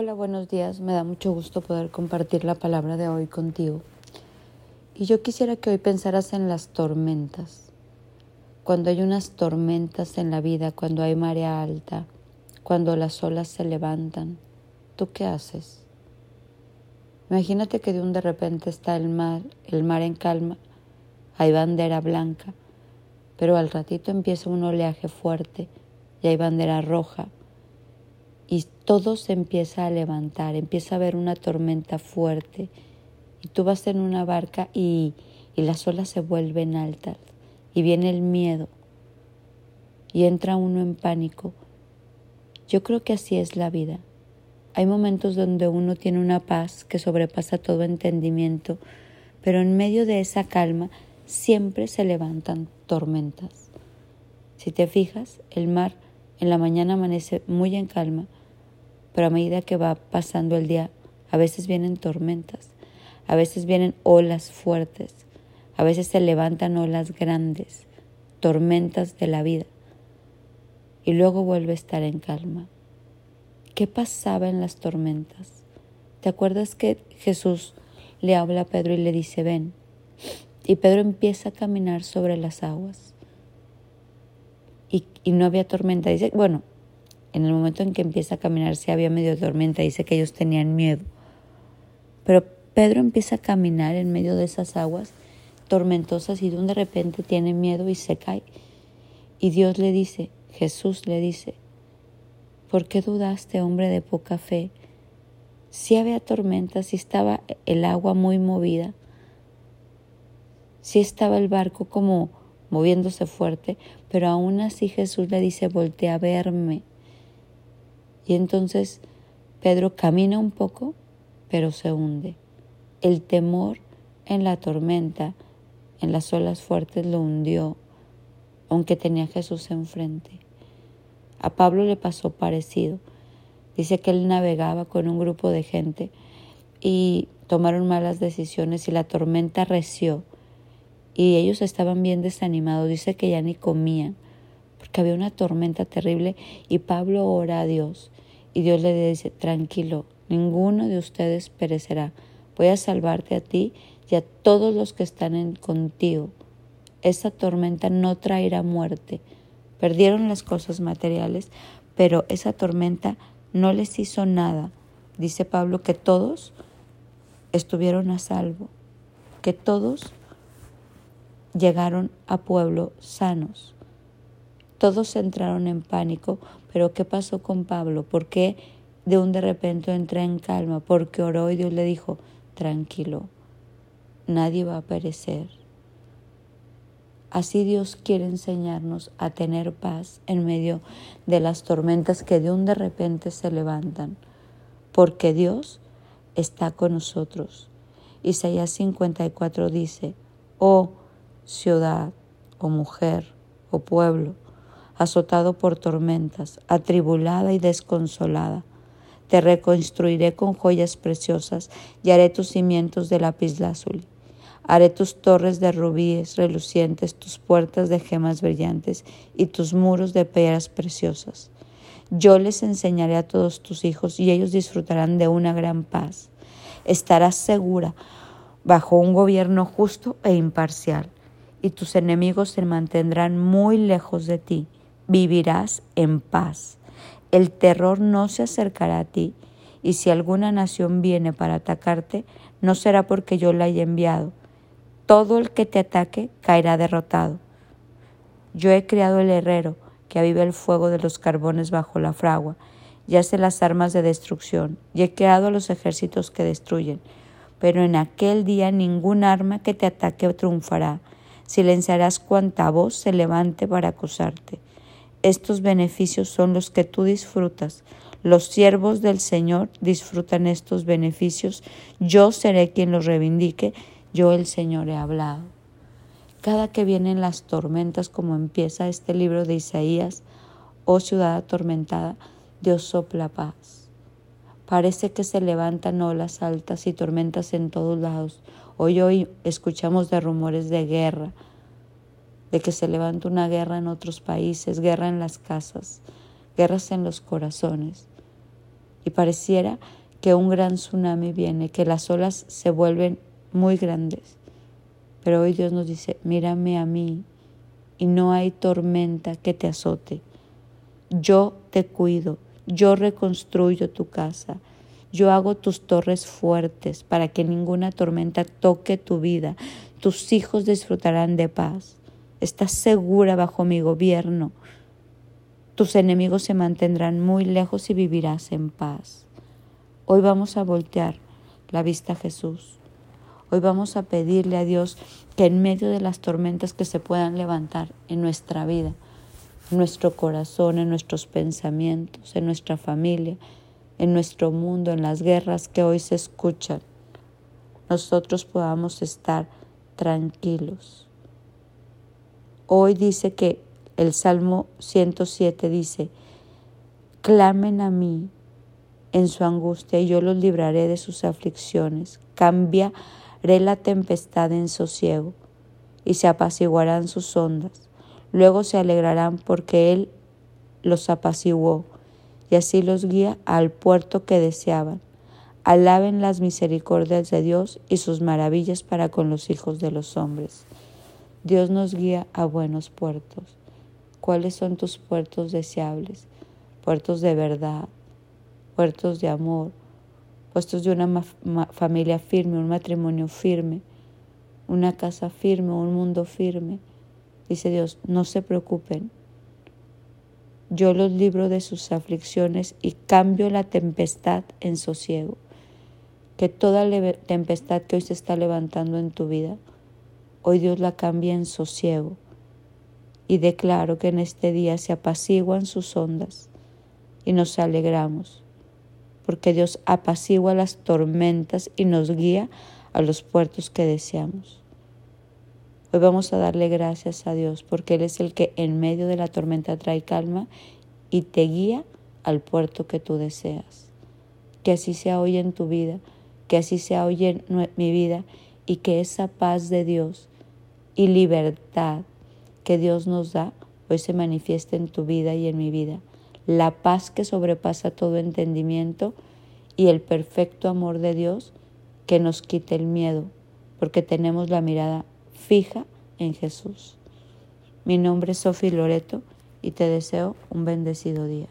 Hola, buenos días. Me da mucho gusto poder compartir la palabra de hoy contigo. Y yo quisiera que hoy pensaras en las tormentas. Cuando hay unas tormentas en la vida, cuando hay marea alta, cuando las olas se levantan, ¿tú qué haces? Imagínate que de un de repente está el mar, el mar en calma, hay bandera blanca, pero al ratito empieza un oleaje fuerte y hay bandera roja y todo se empieza a levantar, empieza a haber una tormenta fuerte y tú vas en una barca y, y las olas se vuelven altas y viene el miedo y entra uno en pánico. Yo creo que así es la vida. Hay momentos donde uno tiene una paz que sobrepasa todo entendimiento, pero en medio de esa calma siempre se levantan tormentas. Si te fijas, el mar en la mañana amanece muy en calma, pero a medida que va pasando el día, a veces vienen tormentas, a veces vienen olas fuertes, a veces se levantan olas grandes, tormentas de la vida, y luego vuelve a estar en calma. ¿Qué pasaba en las tormentas? ¿Te acuerdas que Jesús le habla a Pedro y le dice, ven? Y Pedro empieza a caminar sobre las aguas. Y, y no había tormenta. Dice, bueno, en el momento en que empieza a caminar, si había medio tormenta, dice que ellos tenían miedo. Pero Pedro empieza a caminar en medio de esas aguas tormentosas y de repente tiene miedo y se cae. Y Dios le dice, Jesús le dice, ¿por qué dudaste, hombre de poca fe? Si había tormentas, si estaba el agua muy movida, si estaba el barco como moviéndose fuerte, pero aún así Jesús le dice, voltea a verme. Y entonces Pedro camina un poco, pero se hunde. El temor en la tormenta, en las olas fuertes, lo hundió, aunque tenía a Jesús enfrente. A Pablo le pasó parecido. Dice que él navegaba con un grupo de gente y tomaron malas decisiones y la tormenta reció y ellos estaban bien desanimados. Dice que ya ni comían porque había una tormenta terrible y Pablo ora a Dios y Dios le dice, tranquilo, ninguno de ustedes perecerá, voy a salvarte a ti y a todos los que están en, contigo. Esa tormenta no traerá muerte. Perdieron las cosas materiales, pero esa tormenta no les hizo nada. Dice Pablo que todos estuvieron a salvo, que todos llegaron a pueblo sanos. Todos entraron en pánico, pero ¿qué pasó con Pablo? ¿Por qué de un de repente entró en calma? Porque oró y Dios le dijo, tranquilo, nadie va a perecer. Así Dios quiere enseñarnos a tener paz en medio de las tormentas que de un de repente se levantan, porque Dios está con nosotros. Isaías 54 dice, oh ciudad, o mujer, o pueblo, azotado por tormentas, atribulada y desconsolada. Te reconstruiré con joyas preciosas y haré tus cimientos de lapislázuli. Haré tus torres de rubíes relucientes, tus puertas de gemas brillantes y tus muros de piedras preciosas. Yo les enseñaré a todos tus hijos y ellos disfrutarán de una gran paz. Estarás segura bajo un gobierno justo e imparcial, y tus enemigos se mantendrán muy lejos de ti vivirás en paz. El terror no se acercará a ti, y si alguna nación viene para atacarte, no será porque yo la haya enviado. Todo el que te ataque caerá derrotado. Yo he creado el herrero que aviva el fuego de los carbones bajo la fragua, y hace las armas de destrucción, y he creado los ejércitos que destruyen. Pero en aquel día ningún arma que te ataque triunfará. Silenciarás cuanta voz se levante para acusarte. Estos beneficios son los que tú disfrutas. Los siervos del Señor disfrutan estos beneficios. Yo seré quien los reivindique. Yo el Señor he hablado. Cada que vienen las tormentas, como empieza este libro de Isaías, oh ciudad atormentada, Dios sopla paz. Parece que se levantan olas altas y tormentas en todos lados. Hoy hoy escuchamos de rumores de guerra, de que se levanta una guerra en otros países, guerra en las casas, guerras en los corazones. y pareciera que un gran tsunami viene, que las olas se vuelven muy grandes. Pero hoy Dios nos dice, mírame a mí y no hay tormenta que te azote. Yo te cuido, yo reconstruyo tu casa, yo hago tus torres fuertes para que ninguna tormenta toque tu vida. Tus hijos disfrutarán de paz. Estás segura bajo mi gobierno. Tus enemigos se mantendrán muy lejos y vivirás en paz. Hoy vamos a voltear la vista a Jesús. Hoy vamos a pedirle a Dios que en medio de las tormentas que se puedan levantar en nuestra vida, en nuestro corazón, en nuestros pensamientos, en nuestra familia, en nuestro mundo, en las guerras que hoy se escuchan, nosotros podamos estar tranquilos. Hoy dice que el Salmo 107 dice, clamen a mí en su angustia y yo los libraré de sus aflicciones. Cambia la tempestad en sosiego, y se apaciguarán sus ondas. Luego se alegrarán porque Él los apaciguó, y así los guía al puerto que deseaban. Alaben las misericordias de Dios y sus maravillas para con los hijos de los hombres. Dios nos guía a buenos puertos. ¿Cuáles son tus puertos deseables? Puertos de verdad, puertos de amor, puestos de una familia firme, un matrimonio firme, una casa firme, un mundo firme. Dice Dios, no se preocupen. Yo los libro de sus aflicciones y cambio la tempestad en sosiego. Que toda tempestad que hoy se está levantando en tu vida, hoy Dios la cambia en sosiego. Y declaro que en este día se apaciguan sus ondas y nos alegramos porque Dios apacigua las tormentas y nos guía a los puertos que deseamos. Hoy vamos a darle gracias a Dios porque Él es el que en medio de la tormenta trae calma y te guía al puerto que tú deseas. Que así sea hoy en tu vida, que así sea hoy en mi vida y que esa paz de Dios y libertad que Dios nos da hoy se manifieste en tu vida y en mi vida la paz que sobrepasa todo entendimiento y el perfecto amor de Dios que nos quite el miedo, porque tenemos la mirada fija en Jesús. Mi nombre es Sofi Loreto y te deseo un bendecido día.